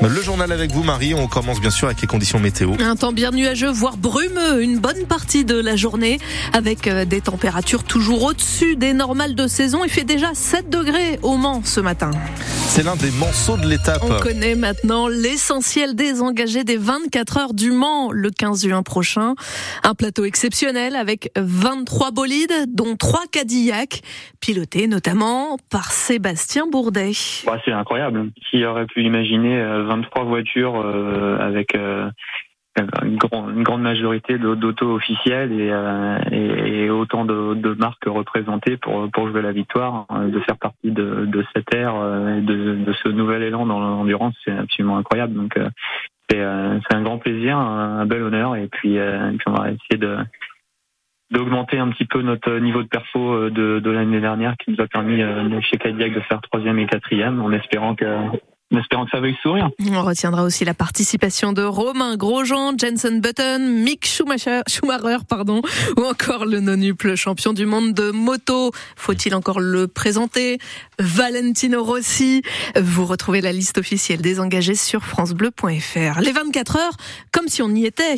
Le journal avec vous, Marie. On commence bien sûr avec les conditions météo. Un temps bien nuageux, voire brumeux, une bonne partie de la journée, avec euh, des températures toujours au-dessus des normales de saison. Il fait déjà 7 degrés au Mans ce matin. C'est l'un des morceaux de l'étape. On connaît maintenant l'essentiel des engagés des 24 heures du Mans le 15 juin prochain. Un plateau exceptionnel avec 23 bolides, dont 3 Cadillacs, pilotés notamment par Sébastien Bourdet. Bah, c'est incroyable. Qui aurait pu imaginer 23 euh, voitures euh, euh, une, grande majorité d'auto officiels et, autant de, marques représentées pour, jouer la victoire, de faire partie de, cette ère et de, ce nouvel élan dans l'endurance, c'est absolument incroyable. Donc c'est un grand plaisir, un, bel honneur et puis, on va essayer de d'augmenter un petit peu notre niveau de perfo de, de l'année dernière qui nous a permis chez Cadillac de faire troisième et quatrième en espérant que en espérant que ça veuille sourire. On retiendra aussi la participation de Romain Grosjean, Jensen Button, Mick Schumacher, Schumacher pardon, ou encore le nonuple champion du monde de moto. Faut-il encore le présenter? Valentino Rossi. Vous retrouvez la liste officielle des engagés sur francebleu.fr. Les 24 heures, comme si on y était.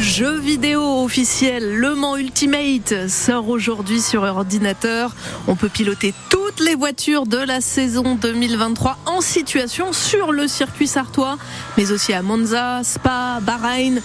Jeu vidéo officiel Le Mans Ultimate sort aujourd'hui sur ordinateur. On peut piloter toutes les voitures de la saison 2023 en situation sur le circuit sartois, mais aussi à Monza, Spa, Bahreïn.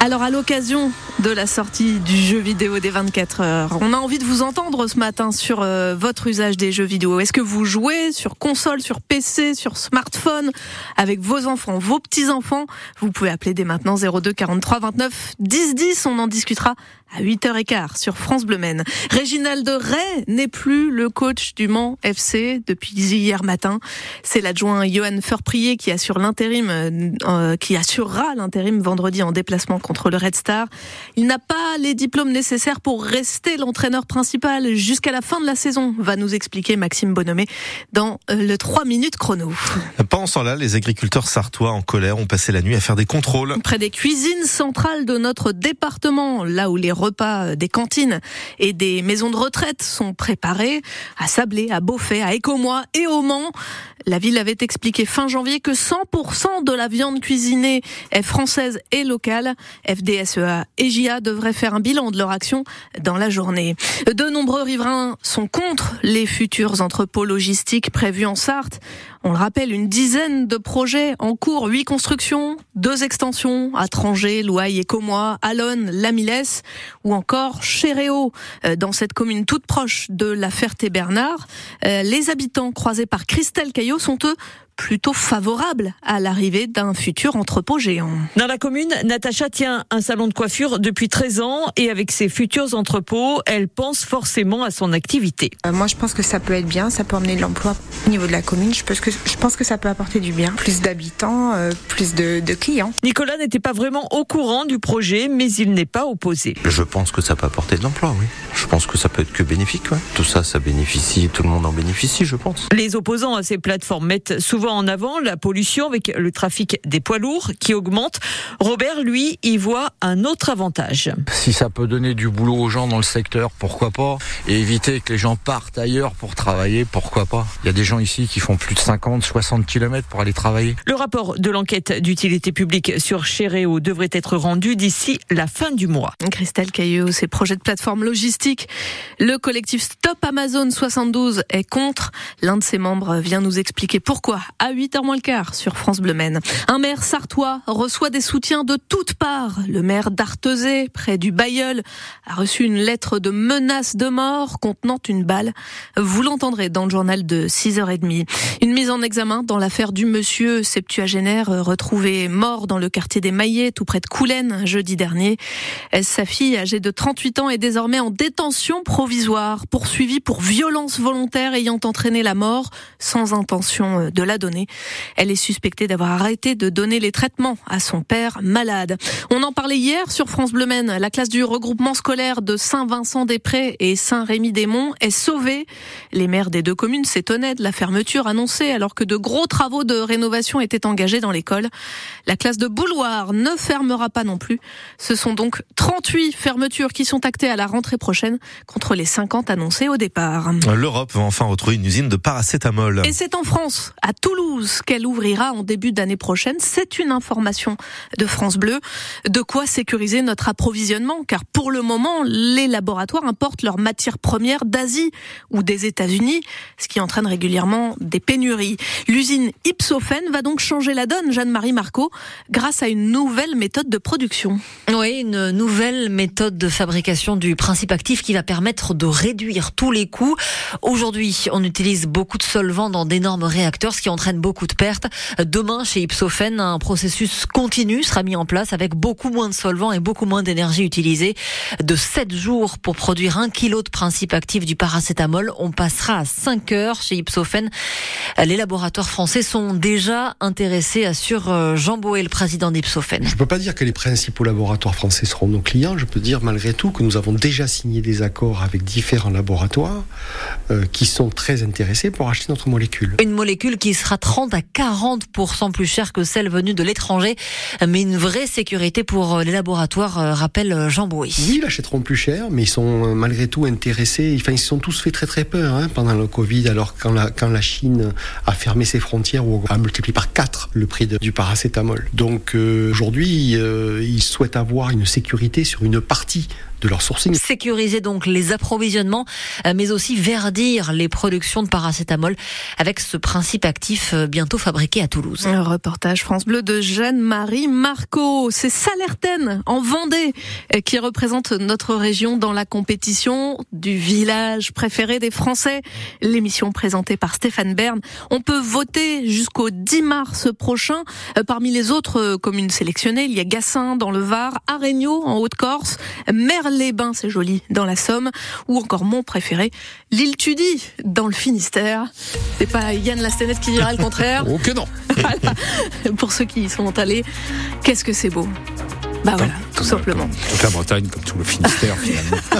Alors à l'occasion de la sortie du jeu vidéo des 24 heures, on a envie de vous entendre ce matin sur euh, votre usage des jeux vidéo. Est-ce que vous jouez sur console, sur PC, sur smartphone avec vos enfants, vos petits-enfants? Vous pouvez appeler dès maintenant 02 43 29 10 10, on en discutera à 8h15 sur France Bleu Maine. Réginald Ray n'est plus le coach du Mans FC depuis hier matin. C'est l'adjoint Johan Furprier qui assure l'intérim, euh, qui assurera l'intérim vendredi en déplacement contre le Red Star. Il n'a pas les diplômes nécessaires pour rester l'entraîneur principal jusqu'à la fin de la saison, va nous expliquer Maxime Bonhomé dans euh, le 3 minutes chrono. Pendant ce temps-là, les agriculteurs sartois en colère ont passé la nuit à faire des contrôles. Près des cuisines centrales de notre département, là où les repas des cantines et des maisons de retraite sont préparés à Sablé, à Beaufait, à Écomois et au Mans. La ville avait expliqué fin janvier que 100% de la viande cuisinée est française et locale. FDSEA et JA devraient faire un bilan de leur action dans la journée. De nombreux riverains sont contre les futurs entrepôts logistiques prévus en Sarthe. On le rappelle, une dizaine de projets en cours, huit constructions, deux extensions à Trangé, Louaille et Comois, Alonne, Lamilès ou encore Chéréo, euh, dans cette commune toute proche de la Ferté-Bernard. Euh, les habitants croisés par Christelle Caillot sont eux plutôt favorable à l'arrivée d'un futur entrepôt géant. Dans la commune, Natacha tient un salon de coiffure depuis 13 ans et avec ses futurs entrepôts, elle pense forcément à son activité. Euh, moi, je pense que ça peut être bien, ça peut emmener de l'emploi au niveau de la commune. Je pense que, je pense que ça peut apporter du bien. Plus d'habitants, euh, plus de, de clients. Nicolas n'était pas vraiment au courant du projet, mais il n'est pas opposé. Je pense que ça peut apporter de l'emploi, oui. Je pense que ça peut être que bénéfique. Ouais. Tout ça, ça bénéficie, tout le monde en bénéficie, je pense. Les opposants à ces plateformes mettent souvent en avant la pollution avec le trafic des poids lourds qui augmente. Robert, lui, y voit un autre avantage. Si ça peut donner du boulot aux gens dans le secteur, pourquoi pas? Et éviter que les gens partent ailleurs pour travailler, pourquoi pas? Il y a des gens ici qui font plus de 50, 60 km pour aller travailler. Le rapport de l'enquête d'utilité publique sur Chéréo devrait être rendu d'ici la fin du mois. Christelle Cailleux, ces projets de plateforme logistique. Le collectif Stop Amazon 72 est contre. L'un de ses membres vient nous expliquer pourquoi à 8h moins le quart sur France Bleu Maine. Un maire sartois reçoit des soutiens de toutes parts. Le maire d'Artezé, près du Bayeul, a reçu une lettre de menace de mort contenant une balle. Vous l'entendrez dans le journal de 6h30. Une mise en examen dans l'affaire du monsieur septuagénaire retrouvé mort dans le quartier des Maillets, tout près de Coulennes, jeudi dernier. Sa fille, âgée de 38 ans, est désormais en détention provisoire, poursuivie pour violence volontaire ayant entraîné la mort sans intention de la donner. Elle est suspectée d'avoir arrêté de donner les traitements à son père malade. On en parlait hier sur France Bleu Maine. La classe du regroupement scolaire de Saint-Vincent-des-Prés et Saint-Rémy-des-Monts est sauvée. Les maires des deux communes s'étonnaient de la fermeture annoncée alors que de gros travaux de rénovation étaient engagés dans l'école. La classe de Bouloir ne fermera pas non plus. Ce sont donc 38 fermetures qui sont actées à la rentrée prochaine contre les 50 annoncées au départ. L'Europe va enfin retrouver une usine de paracétamol. Et c'est en France, à Toulouse, qu'elle ouvrira en début d'année prochaine. C'est une information de France Bleu. De quoi sécuriser notre approvisionnement, car pour le moment, les laboratoires importent leurs matières premières d'Asie ou des États-Unis, ce qui entraîne régulièrement des pénuries. L'usine Ipsophène va donc changer la donne, Jeanne-Marie Marco, grâce à une nouvelle méthode de production. Oui, une nouvelle méthode de fabrication du principe actif qui va permettre de réduire tous les coûts. Aujourd'hui, on utilise beaucoup de solvants dans d'énormes réacteurs, ce qui entraîne beaucoup de pertes. Demain, chez Ipsophène, un processus continu sera mis en place avec beaucoup moins de solvants et beaucoup moins d'énergie utilisée. De 7 jours pour produire un kilo de principe actif du paracétamol, on passera à 5 heures chez Ipsophène. Les laboratoires français sont déjà intéressés, assure euh, Jean Boé, le président d'Ipsophène. Je ne peux pas dire que les principaux laboratoires français seront nos clients. Je peux dire malgré tout que nous avons déjà signé des accords avec différents laboratoires euh, qui sont très intéressés pour acheter notre molécule. Une molécule qui sera 30 à 40% plus chère que celle venue de l'étranger, mais une vraie sécurité pour les laboratoires, euh, rappelle Jean Boé. Oui, ils l'achèteront plus cher, mais ils sont euh, malgré tout intéressés. Enfin, ils se sont tous fait très très peur hein, pendant le Covid, alors quand la, quand la Chine a fermé ses frontières ou a multiplié par 4 le prix de, du paracétamol. Donc euh, aujourd'hui, euh, ils souhaitent avoir une sécurité sur une partie de leur sourcing. Sécuriser donc les approvisionnements, euh, mais aussi verdir les productions de paracétamol avec ce principe actif euh, bientôt fabriqué à Toulouse. Un reportage France Bleu de Jeanne-Marie Marco. C'est Salertaine, en Vendée, euh, qui représente notre région dans la compétition du village préféré des Français. L'émission présentée par Stéphane Bern. On peut voter jusqu'au 10 mars prochain. Parmi les autres communes sélectionnées, il y a Gassin dans le Var, Aregno en Haute-Corse, les Bains, c'est joli, dans la Somme, ou encore mon préféré, l'île Tudy, dans le Finistère. C'est pas Yann Lastenette qui dira le contraire. oh que non voilà. Pour ceux qui y sont allés, qu'est-ce que c'est beau? Bah voilà, tout simplement. Toute la Bretagne, comme tout le Finistère finalement.